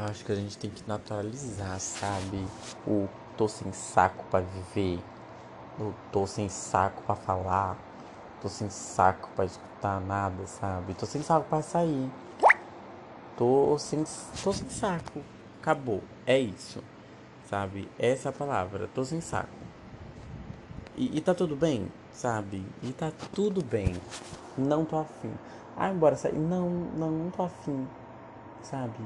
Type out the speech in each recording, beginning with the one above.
Eu acho que a gente tem que naturalizar, sabe? O tô sem saco pra viver. O tô sem saco pra falar. Tô sem saco pra escutar nada, sabe? Tô sem saco pra sair. Tô sem, tô sem saco. Acabou. É isso. Sabe? Essa é palavra. Tô sem saco. E, e tá tudo bem, sabe? E tá tudo bem. Não tô afim. Ah, embora sair. Não, não, não tô afim. Sabe?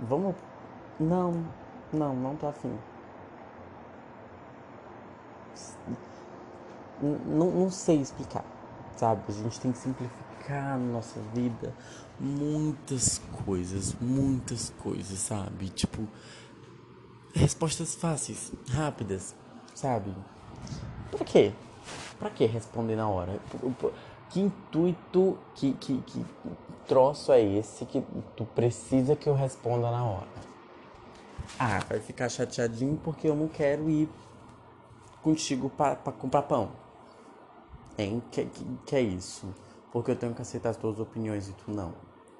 Vamos. Não, não, não tô afim. Não, não sei explicar, sabe? A gente tem que simplificar na nossa vida muitas coisas, muitas coisas, sabe? Tipo, respostas fáceis, rápidas, sabe? Pra quê? Pra que responder na hora? Que intuito, que, que, que troço é esse que tu precisa que eu responda na hora? Ah, vai ficar chateadinho porque eu não quero ir contigo para comprar pão. Hein? Que, que, que é isso? Porque eu tenho que aceitar as tuas opiniões e tu não,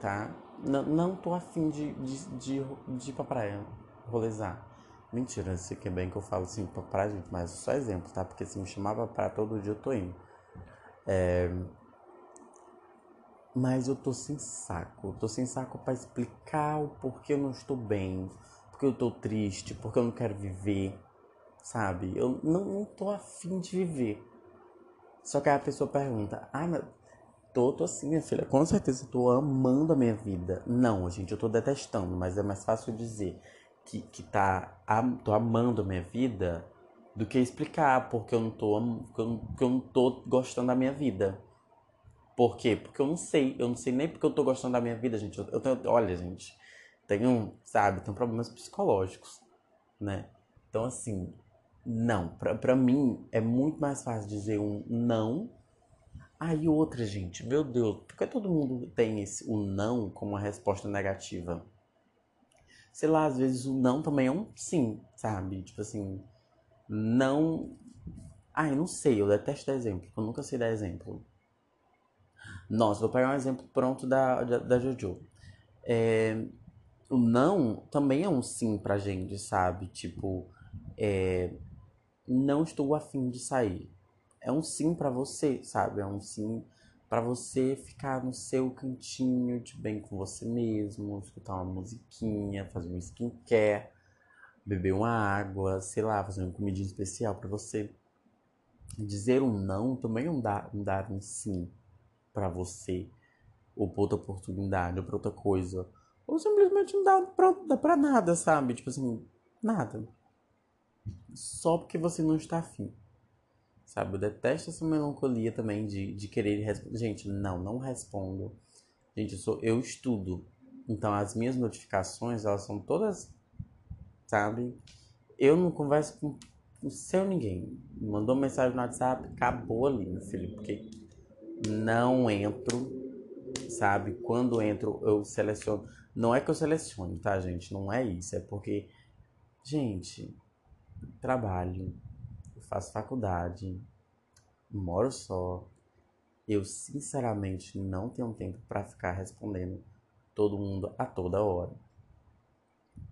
tá? Não, não tô afim de, de, de, de ir pra praia rolezar. Mentira, sei que é bem que eu falo assim pra praia, gente, mas só exemplo, tá? Porque se me chamava pra todo dia eu tô indo. É... Mas eu tô sem saco. Eu tô sem saco para explicar o porquê eu não estou bem, porque eu tô triste, porque eu não quero viver, sabe? Eu não, não tô afim de viver. Só que aí a pessoa pergunta: Ah, mas tô, tô assim, minha filha. Com certeza tô amando a minha vida. Não, gente, eu tô detestando, mas é mais fácil dizer que, que tá, tô amando a minha vida do que explicar porque eu não tô, eu, porque eu não tô gostando da minha vida. Por quê? Porque eu não sei, eu não sei nem porque eu tô gostando da minha vida, gente. Eu, eu tenho, olha, gente, tenho, sabe, tenho problemas psicológicos, né? Então, assim, não, pra, pra mim é muito mais fácil dizer um não. Aí outra, gente, meu Deus, por que todo mundo tem esse, o não como uma resposta negativa? Sei lá, às vezes o não também é um sim, sabe? Tipo assim, não. Ai, não sei, eu detesto dar exemplo, eu nunca sei dar exemplo. Nossa, vou pegar um exemplo pronto da, da, da Jojo. É, o não também é um sim pra gente, sabe? Tipo, é, não estou afim de sair. É um sim para você, sabe? É um sim para você ficar no seu cantinho de bem com você mesmo, escutar uma musiquinha, fazer um skincare beber uma água, sei lá, fazer uma comidinha especial para você. Dizer um não também é um dar um, dar um sim para você, ou para outra oportunidade, ou para outra coisa. Ou simplesmente não dá pra, dá pra nada, sabe? Tipo assim, nada. Só porque você não está afim. Sabe? Eu detesto essa melancolia também de, de querer responder. Gente, não, não respondo. Gente, eu, sou, eu estudo. Então as minhas notificações, elas são todas sabe? Eu não converso com, com seu ninguém. Mandou mensagem no WhatsApp, acabou ali, meu filho, porque não entro, sabe? Quando entro, eu seleciono. Não é que eu selecione, tá, gente? Não é isso. É porque, gente, trabalho, faço faculdade, moro só. Eu, sinceramente, não tenho tempo para ficar respondendo todo mundo a toda hora.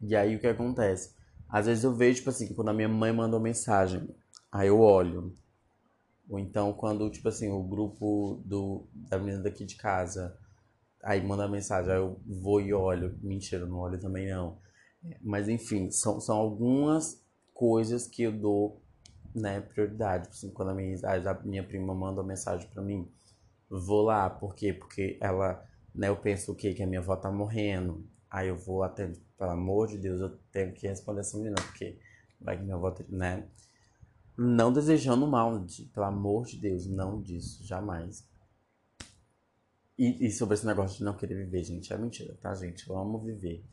E aí o que acontece? Às vezes eu vejo, tipo assim, quando a minha mãe mandou mensagem, aí eu olho. Ou então quando, tipo assim, o grupo do, da menina daqui de casa, aí manda mensagem, aí eu vou e olho. Mentira, não olho também não. Mas enfim, são, são algumas coisas que eu dou né, prioridade. Tipo assim, quando a minha, a minha prima manda uma mensagem para mim, vou lá, por quê? Porque ela, né, eu penso o quê? Que a minha avó tá morrendo. Aí eu vou atender, pelo amor de Deus, eu tenho que responder essa menina, porque vai que minha avó, né? Não desejando mal, pelo amor de Deus, não disso, jamais. E, e, sobre esse negócio de não querer viver, gente, é mentira, tá, gente? Eu amo viver.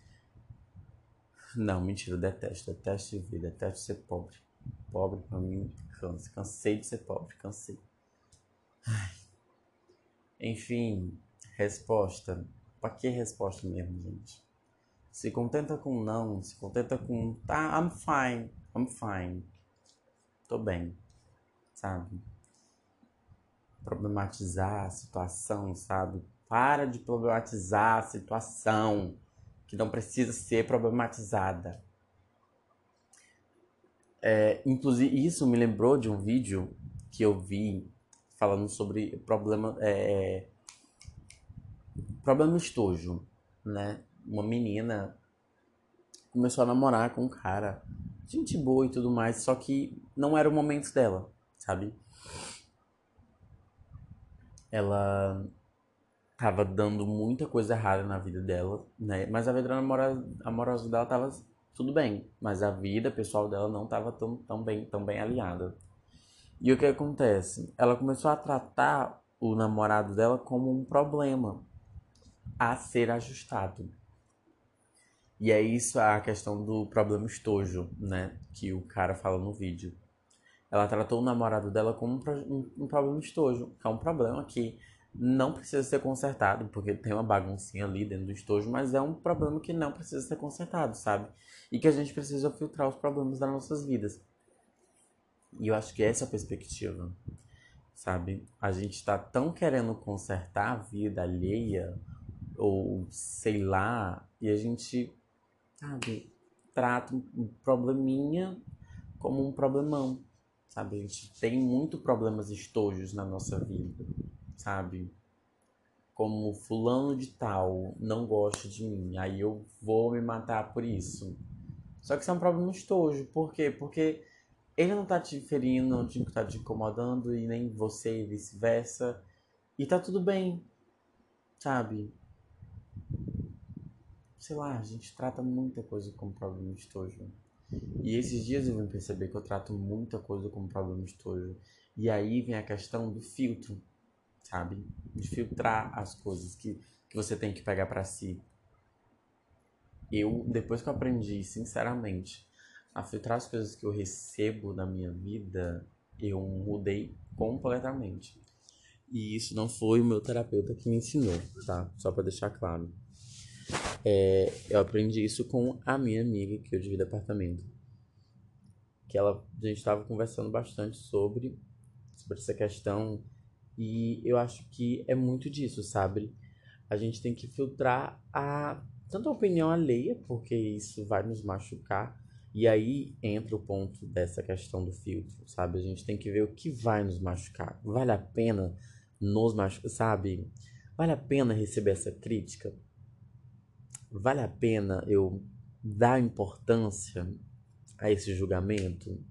Não, mentira, eu detesto, detesto viver, detesto ser pobre. Pobre pra mim, cansa. Cansei de ser pobre, cansei. Ai. Enfim, resposta. Pra que resposta mesmo, gente? Se contenta com não, se contenta com tá, I'm fine, I'm fine. Tô bem, sabe? Problematizar a situação, sabe? Para de problematizar a situação. que não precisa ser problematizada. É, inclusive, isso me lembrou de um vídeo que eu vi falando sobre problema, é, problema estojo, né? Uma menina começou a namorar com um cara, gente boa e tudo mais, só que não era o momento dela, sabe? Ela tava dando muita coisa errada na vida dela, né? Mas a vida amorosa dela tava tudo bem, mas a vida pessoal dela não tava tão, tão bem, tão bem alinhada. E o que acontece? Ela começou a tratar o namorado dela como um problema a ser ajustado. E é isso a questão do problema estojo, né? Que o cara fala no vídeo. Ela tratou o namorado dela como um, um, problema estojo, que é um problema que não precisa ser consertado, porque tem uma baguncinha ali dentro do estojo, mas é um problema que não precisa ser consertado, sabe? E que a gente precisa filtrar os problemas das nossas vidas. E eu acho que essa é a perspectiva, sabe? A gente tá tão querendo consertar a vida alheia, ou sei lá, e a gente, sabe, trata um probleminha como um problemão, sabe? A gente tem muito problemas estojos na nossa vida, sabe? Como fulano de tal não gosta de mim, aí eu vou me matar por isso. Só que isso é um problema estojo, por quê? Porque ele não tá te ferindo, não tá te incomodando, e nem você e vice-versa. E tá tudo bem, sabe? Sei lá, a gente trata muita coisa como problema estojo. E esses dias eu vim perceber que eu trato muita coisa como problema estojo. E aí vem a questão do filtro, sabe? De filtrar as coisas que, que você tem que pegar para si. Eu, depois que eu aprendi, sinceramente, a filtrar as coisas que eu recebo na minha vida, eu mudei completamente. E isso não foi o meu terapeuta que me ensinou, tá? Só para deixar claro. É, eu aprendi isso com a minha amiga que eu divido apartamento. Que ela, a gente estava conversando bastante sobre, sobre essa questão. E eu acho que é muito disso, sabe? A gente tem que filtrar a tanto a opinião alheia, porque isso vai nos machucar, e aí entra o ponto dessa questão do filtro, sabe? A gente tem que ver o que vai nos machucar. Vale a pena nos machucar, sabe? Vale a pena receber essa crítica? Vale a pena eu dar importância a esse julgamento?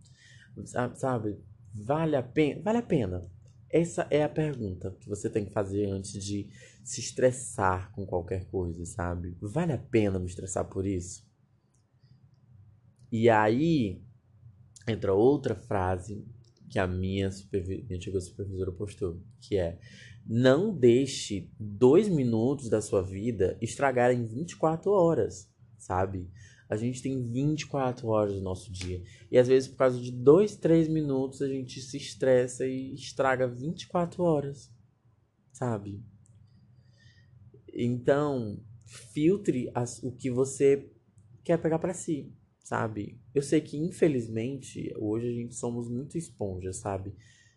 Sabe? Vale a pena? Vale a pena. Essa é a pergunta que você tem que fazer antes de se estressar com qualquer coisa, sabe? Vale a pena me estressar por isso? E aí entra outra frase que a minha, supervi minha antiga supervisora postou, que é não deixe dois minutos da sua vida estragarem 24 horas, sabe? A gente tem 24 horas do nosso dia. E às vezes, por causa de dois, três minutos, a gente se estressa e estraga 24 horas, sabe? Então, filtre as, o que você quer pegar para si sabe? Eu sei que, infelizmente, hoje a gente somos muito esponja, sabe?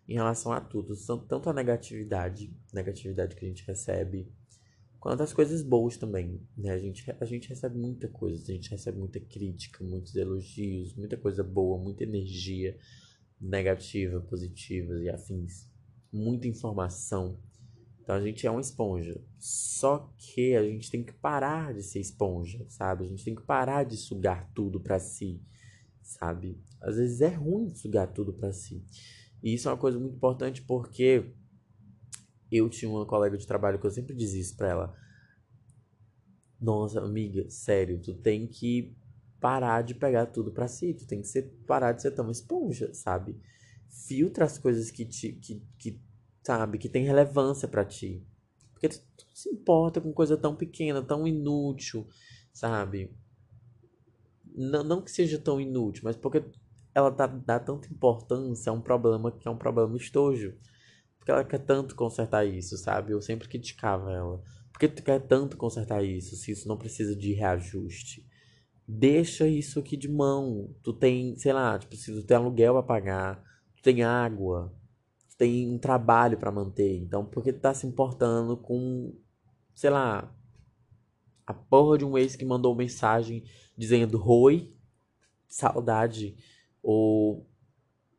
Em relação a tudo. Tanto a negatividade, negatividade que a gente recebe, quanto as coisas boas também, né? A gente, a gente recebe muita coisa, a gente recebe muita crítica, muitos elogios, muita coisa boa, muita energia negativa, positiva e afins. Muita informação. Então a gente é uma esponja. Só que a gente tem que parar de ser esponja, sabe? A gente tem que parar de sugar tudo para si, sabe? Às vezes é ruim sugar tudo para si. E isso é uma coisa muito importante porque eu tinha uma colega de trabalho que eu sempre dizia isso pra ela. Nossa, amiga, sério, tu tem que parar de pegar tudo para si, tu tem que ser, parar de ser tão esponja, sabe? Filtra as coisas que te que, que sabe? Que tem relevância para ti. Porque tu, tu se importa com coisa tão pequena, tão inútil, sabe? Não, não que seja tão inútil, mas porque ela dá, dá tanta importância a um problema que é um problema estojo. Porque ela quer tanto consertar isso, sabe? Eu sempre criticava ela. Porque tu quer tanto consertar isso, se isso não precisa de reajuste? Deixa isso aqui de mão. Tu tem, sei lá, tu precisa ter aluguel a pagar, tu tem água, tem um trabalho para manter. Então, por que tu tá se importando com, sei lá, A porra de um ex que mandou mensagem dizendo oi, saudade. Ou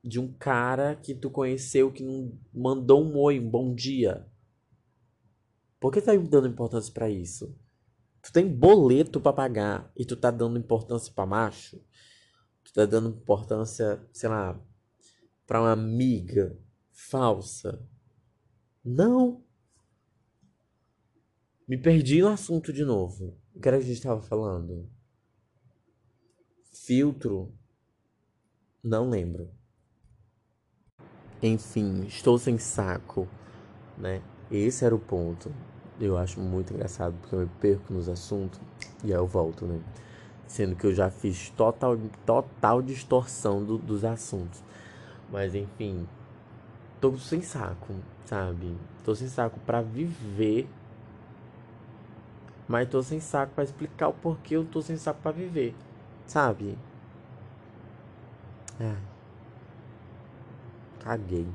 de um cara que tu conheceu que não mandou um oi, um bom dia. Por que tá dando importância para isso? Tu tem boleto para pagar e tu tá dando importância para macho? Tu tá dando importância, sei lá, para uma amiga falsa? Não. Me perdi no assunto de novo. O que era que a gente estava falando? Filtro. Não lembro. Enfim, estou sem saco, né? Esse era o ponto. Eu acho muito engraçado porque eu me perco nos assuntos e aí eu volto, né? Sendo que eu já fiz total, total distorção do, dos assuntos. Mas enfim, tô sem saco, sabe? Tô sem saco para viver. Mas tô sem saco para explicar o porquê eu tô sem saco para viver, sabe? É. Caguei.